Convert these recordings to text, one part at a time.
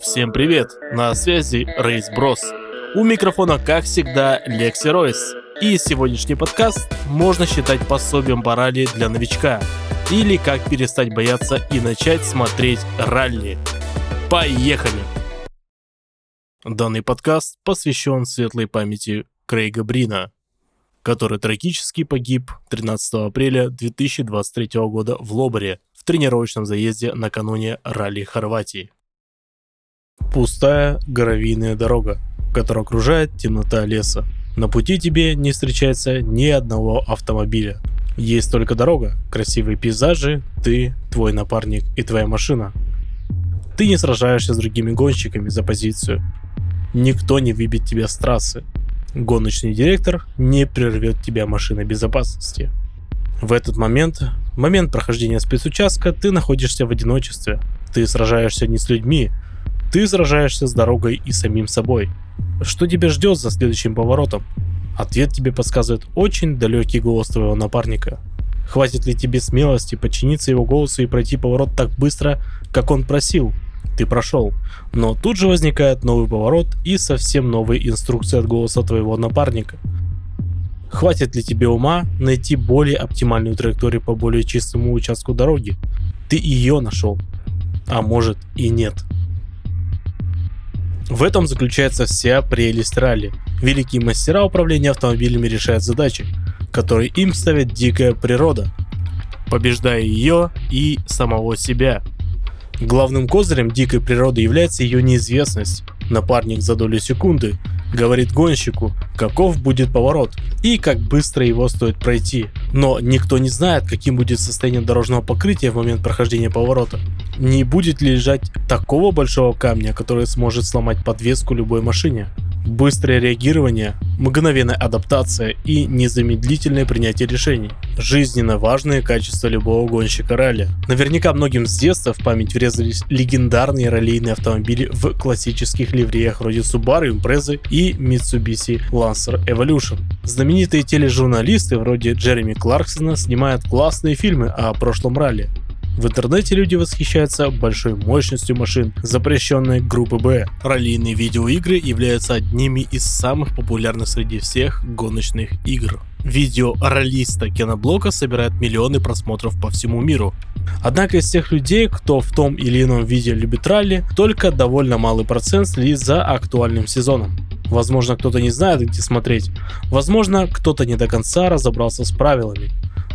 Всем привет! На связи Рейс Брос. У микрофона, как всегда, Лекси Ройс. И сегодняшний подкаст можно считать пособием по ралли для новичка. Или как перестать бояться и начать смотреть ралли. Поехали! Данный подкаст посвящен светлой памяти Крейга Брина, который трагически погиб 13 апреля 2023 года в Лобаре в тренировочном заезде накануне ралли Хорватии. Пустая гравийная дорога, которая окружает темнота леса. На пути тебе не встречается ни одного автомобиля. Есть только дорога, красивые пейзажи, ты, твой напарник и твоя машина. Ты не сражаешься с другими гонщиками за позицию, Никто не выбит тебя с трассы. Гоночный директор не прервет тебя машиной безопасности. В этот момент, момент прохождения спецучастка, ты находишься в одиночестве. Ты сражаешься не с людьми, ты сражаешься с дорогой и самим собой. Что тебя ждет за следующим поворотом? Ответ тебе подсказывает очень далекий голос твоего напарника. Хватит ли тебе смелости подчиниться его голосу и пройти поворот так быстро, как он просил? ты прошел. Но тут же возникает новый поворот и совсем новые инструкции от голоса твоего напарника. Хватит ли тебе ума найти более оптимальную траекторию по более чистому участку дороги? Ты ее нашел. А может и нет. В этом заключается вся прелесть ралли. Великие мастера управления автомобилями решают задачи, которые им ставит дикая природа, побеждая ее и самого себя. Главным козырем дикой природы является ее неизвестность. Напарник за долю секунды говорит гонщику, каков будет поворот и как быстро его стоит пройти. Но никто не знает, каким будет состояние дорожного покрытия в момент прохождения поворота. Не будет ли лежать такого большого камня, который сможет сломать подвеску любой машине быстрое реагирование, мгновенная адаптация и незамедлительное принятие решений. Жизненно важные качества любого гонщика ралли. Наверняка многим с детства в память врезались легендарные раллийные автомобили в классических ливреях вроде Subaru Impreza и Mitsubishi Lancer Evolution. Знаменитые тележурналисты вроде Джереми Кларксона снимают классные фильмы о прошлом ралли. В интернете люди восхищаются большой мощностью машин, запрещенной группы Б. Раллийные видеоигры являются одними из самых популярных среди всех гоночных игр. Видео раллиста Кеноблока собирает миллионы просмотров по всему миру. Однако из тех людей, кто в том или ином виде любит ралли, только довольно малый процент следит за актуальным сезоном. Возможно, кто-то не знает, где смотреть. Возможно, кто-то не до конца разобрался с правилами.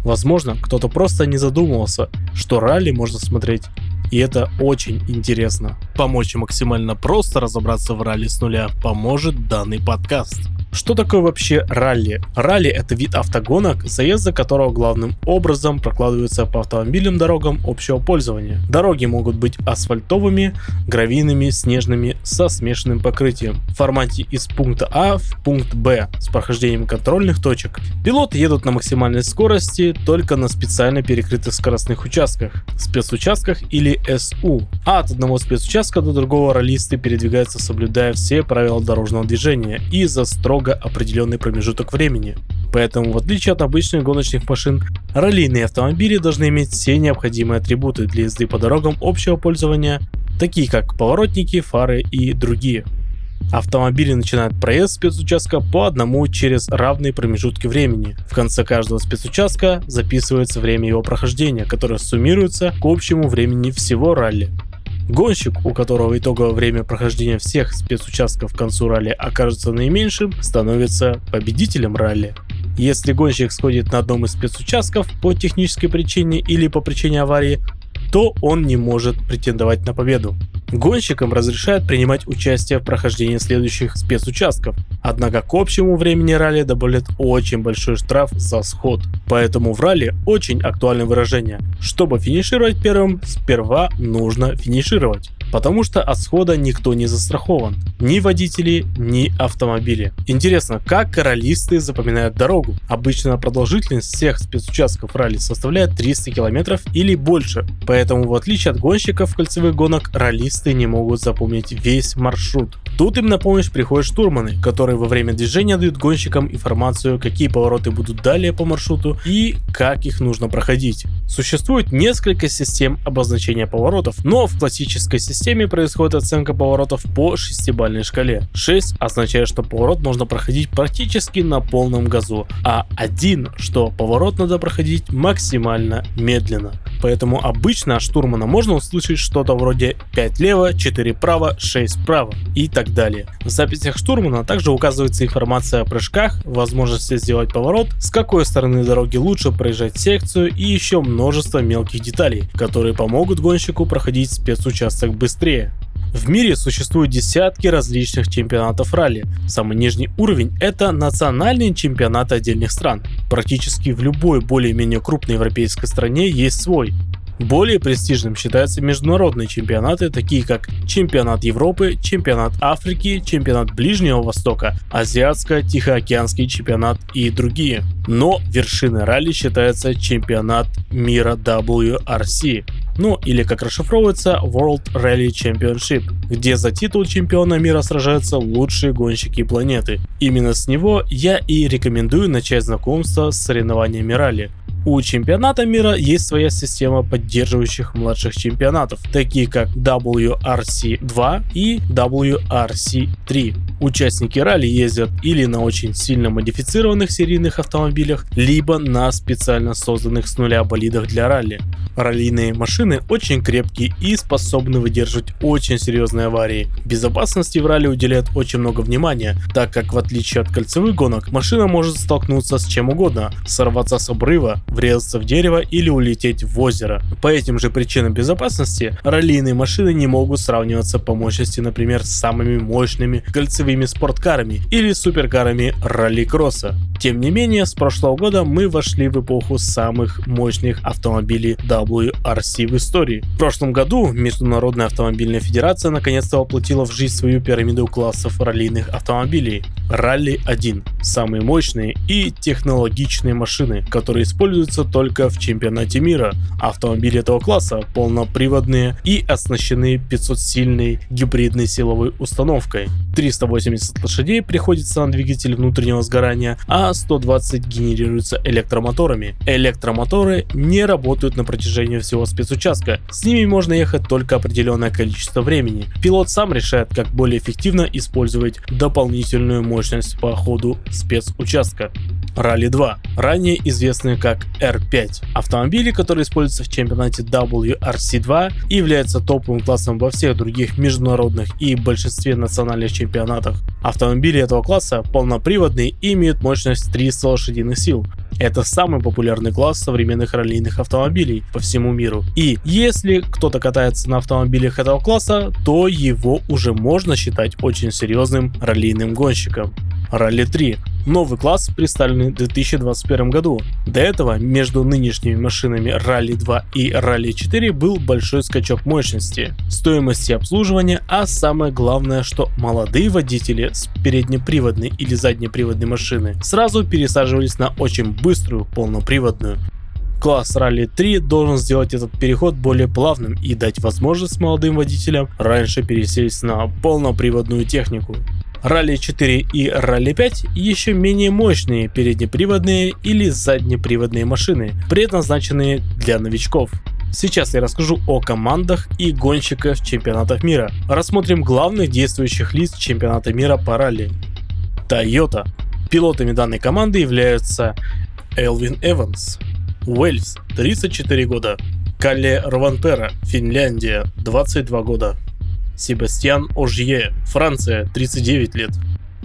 Возможно, кто-то просто не задумывался, что ралли можно смотреть и это очень интересно. Помочь максимально просто разобраться в ралли с нуля поможет данный подкаст. Что такое вообще ралли? Ралли это вид автогонок, заезды которого главным образом прокладываются по автомобильным дорогам общего пользования. Дороги могут быть асфальтовыми, гравийными, снежными, со смешанным покрытием в формате из пункта А в пункт Б с прохождением контрольных точек. Пилоты едут на максимальной скорости только на специально перекрытых скоростных участках, спецучастках или СУ. А от одного спецучастка до другого раллисты передвигаются соблюдая все правила дорожного движения и за строго определенный промежуток времени. Поэтому, в отличие от обычных гоночных машин, раллийные автомобили должны иметь все необходимые атрибуты для езды по дорогам общего пользования, такие как поворотники, фары и другие. Автомобили начинают проезд спецучастка по одному через равные промежутки времени. В конце каждого спецучастка записывается время его прохождения, которое суммируется к общему времени всего ралли. Гонщик, у которого итоговое время прохождения всех спецучастков к концу ралли окажется наименьшим, становится победителем ралли. Если гонщик сходит на одном из спецучастков по технической причине или по причине аварии, то он не может претендовать на победу. Гонщикам разрешают принимать участие в прохождении следующих спецучастков, однако к общему времени ралли добавляют очень большой штраф за сход. Поэтому в ралли очень актуальное выражение. Чтобы финишировать первым, сперва нужно финишировать потому что от схода никто не застрахован. Ни водители, ни автомобили. Интересно, как королисты запоминают дорогу? Обычно продолжительность всех спецучастков ралли составляет 300 км или больше, поэтому в отличие от гонщиков кольцевых гонок, раллисты не могут запомнить весь маршрут. Тут им на помощь приходят штурманы, которые во время движения дают гонщикам информацию, какие повороты будут далее по маршруту и как их нужно проходить. Существует несколько систем обозначения поворотов, но в классической системе системе происходит оценка поворотов по шестибальной шкале. 6 означает, что поворот можно проходить практически на полном газу, а 1, что поворот надо проходить максимально медленно. Поэтому обычно штурмана можно услышать что-то вроде 5 лево, 4 право, 6 право и так далее. В записях штурмана также указывается информация о прыжках, возможности сделать поворот, с какой стороны дороги лучше проезжать секцию и еще множество мелких деталей, которые помогут гонщику проходить спецучасток быстрее. В мире существуют десятки различных чемпионатов ралли. Самый нижний уровень – это национальные чемпионаты отдельных стран. Практически в любой более-менее крупной европейской стране есть свой. Более престижным считаются международные чемпионаты, такие как Чемпионат Европы, Чемпионат Африки, Чемпионат Ближнего Востока, Азиатско-Тихоокеанский чемпионат и другие. Но вершиной ралли считается Чемпионат мира WRC ну или как расшифровывается World Rally Championship, где за титул чемпиона мира сражаются лучшие гонщики планеты. Именно с него я и рекомендую начать знакомство с соревнованиями ралли. У чемпионата мира есть своя система поддерживающих младших чемпионатов, такие как WRC2 и WRC3. Участники ралли ездят или на очень сильно модифицированных серийных автомобилях, либо на специально созданных с нуля болидах для ралли. Раллийные машины очень крепкие и способны выдерживать очень серьезные аварии. Безопасности в ралли уделяют очень много внимания, так как в отличие от кольцевых гонок, машина может столкнуться с чем угодно, сорваться с обрыва, врезаться в дерево или улететь в озеро. По этим же причинам безопасности, раллийные машины не могут сравниваться по мощности, например, с самыми мощными кольцевыми спорткарами или суперкарами ралли-кросса. Тем не менее, с прошлого года мы вошли в эпоху самых мощных автомобилей WRC в истории. В прошлом году Международная автомобильная федерация наконец-то воплотила в жизнь свою пирамиду классов раллийных автомобилей. Ралли 1 – самые мощные и технологичные машины, которые используются только в чемпионате мира. Автомобили этого класса полноприводные и оснащены 500-сильной гибридной силовой установкой. 380 лошадей приходится на двигатель внутреннего сгорания, а 120 генерируются электромоторами. Электромоторы не работают на протяжении всего спецучастка, с ними можно ехать только определенное количество времени. Пилот сам решает, как более эффективно использовать дополнительную мощность по ходу спецучастка. Ралли 2, ранее известные как R5. Автомобили, которые используются в чемпионате WRC2 и являются топовым классом во всех других международных и большинстве национальных чемпионатах. Автомобили этого класса полноприводные и имеют мощность 300 лошадиных сил. Это самый популярный класс современных раллийных автомобилей по всему миру. И если кто-то катается на автомобилях этого класса, то его уже можно считать очень серьезным раллийным гонщиком. Ралли 3 Новый класс представленный в 2021 году. До этого между нынешними машинами Rally 2 и Rally 4 был большой скачок мощности, стоимости обслуживания, а самое главное, что молодые водители с переднеприводной или заднеприводной машины сразу пересаживались на очень быструю полноприводную. Класс Rally 3 должен сделать этот переход более плавным и дать возможность молодым водителям раньше пересесть на полноприводную технику. Ралли 4 и Ралли 5 еще менее мощные переднеприводные или заднеприводные машины, предназначенные для новичков. Сейчас я расскажу о командах и гонщиках чемпионатов мира. Рассмотрим главных действующих лиц чемпионата мира по ралли. Toyota. Пилотами данной команды являются Элвин Эванс, Уэльс, 34 года, Калле Рвантера, Финляндия, 22 года, Себастьян Ожье, Франция, 39 лет.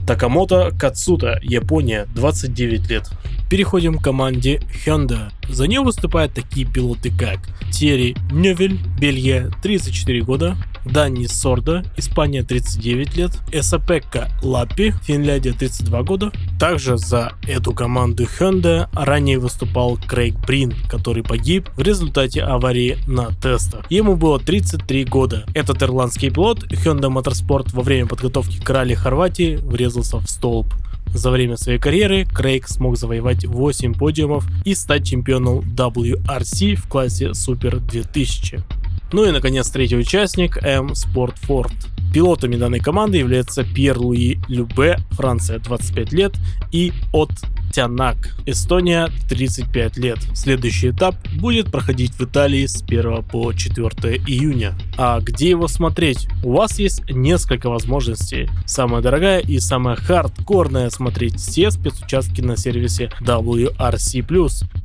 Такамото Кацута, Япония, 29 лет. Переходим к команде Hyundai. За нее выступают такие пилоты как Терри Нёвель, Бельгия, 34 года, Данни Сорда, Испания 39 лет, Эсапекка Лаппи, Финляндия 32 года. Также за эту команду Hyundai ранее выступал Крейг Брин, который погиб в результате аварии на тестах. Ему было 33 года. Этот ирландский пилот Hyundai Motorsport во время подготовки к ралли Хорватии врезался в столб. За время своей карьеры Крейг смог завоевать 8 подиумов и стать чемпионом WRC в классе Super 2000. Ну и наконец третий участник М Ford. Пилотами данной команды являются Пьер Луи Любе, Франция 25 лет, и От Понтянак, Эстония, 35 лет. Следующий этап будет проходить в Италии с 1 по 4 июня. А где его смотреть? У вас есть несколько возможностей. Самая дорогая и самая хардкорная смотреть все спецучастки на сервисе WRC+.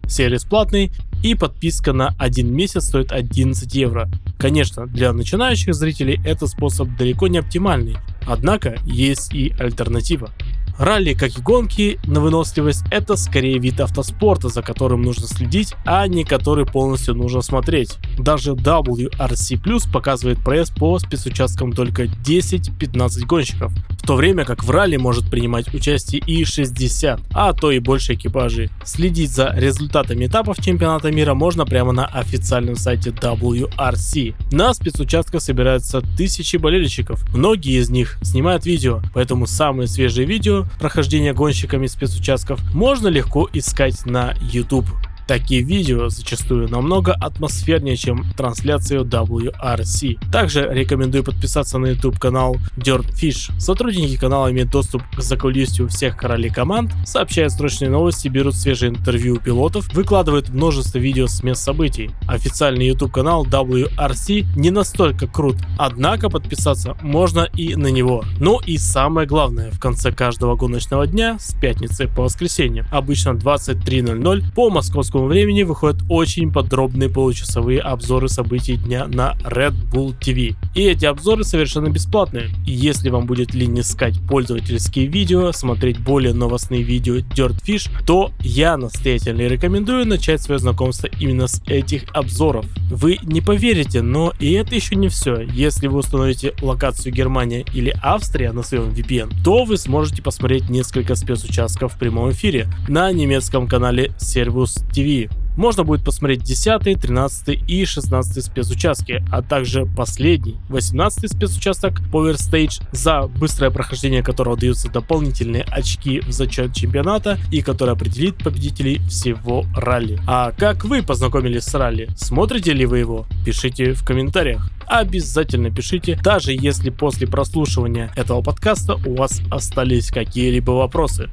Сервис платный и подписка на один месяц стоит 11 евро. Конечно, для начинающих зрителей этот способ далеко не оптимальный, однако есть и альтернатива. Ралли, как и гонки на выносливость, это скорее вид автоспорта, за которым нужно следить, а не который полностью нужно смотреть. Даже WRC Plus показывает пресс по спецучасткам только 10-15 гонщиков, в то время как в ралли может принимать участие и 60, а то и больше экипажей. Следить за результатами этапов чемпионата мира можно прямо на официальном сайте WRC. На спецучастках собираются тысячи болельщиков, многие из них снимают видео, поэтому самые свежие видео прохождения гонщиками спецучастков можно легко искать на YouTube. Такие видео зачастую намного атмосфернее, чем трансляцию WRC. Также рекомендую подписаться на YouTube канал Dirtfish. Сотрудники канала имеют доступ к закулисью всех королей команд, сообщают срочные новости, берут свежие интервью у пилотов, выкладывают множество видео с мест событий. Официальный YouTube канал WRC не настолько крут, однако подписаться можно и на него. Ну и самое главное, в конце каждого гоночного дня с пятницы по воскресенье, обычно 23.00 по московскому московскому времени выходят очень подробные получасовые обзоры событий дня на Red Bull TV. И эти обзоры совершенно бесплатные. Если вам будет лень искать пользовательские видео, смотреть более новостные видео Dirtfish, то я настоятельно рекомендую начать свое знакомство именно с этих обзоров. Вы не поверите, но и это еще не все. Если вы установите локацию Германия или Австрия на своем VPN, то вы сможете посмотреть несколько спецучастков в прямом эфире на немецком канале Servus TV TV. Можно будет посмотреть 10, 13 и 16 спецучастки, а также последний, 18 спецучасток Power Stage, за быстрое прохождение которого даются дополнительные очки в зачет чемпионата и который определит победителей всего ралли. А как вы познакомились с ралли? Смотрите ли вы его? Пишите в комментариях. Обязательно пишите, даже если после прослушивания этого подкаста у вас остались какие-либо вопросы.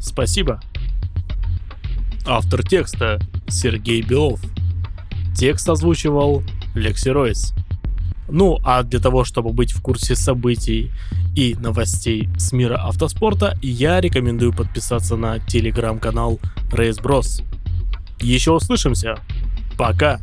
Спасибо. Автор текста Сергей Белов. Текст озвучивал Лекси Ройс. Ну а для того, чтобы быть в курсе событий и новостей с мира автоспорта, я рекомендую подписаться на телеграм-канал Race Bros. Еще услышимся. Пока.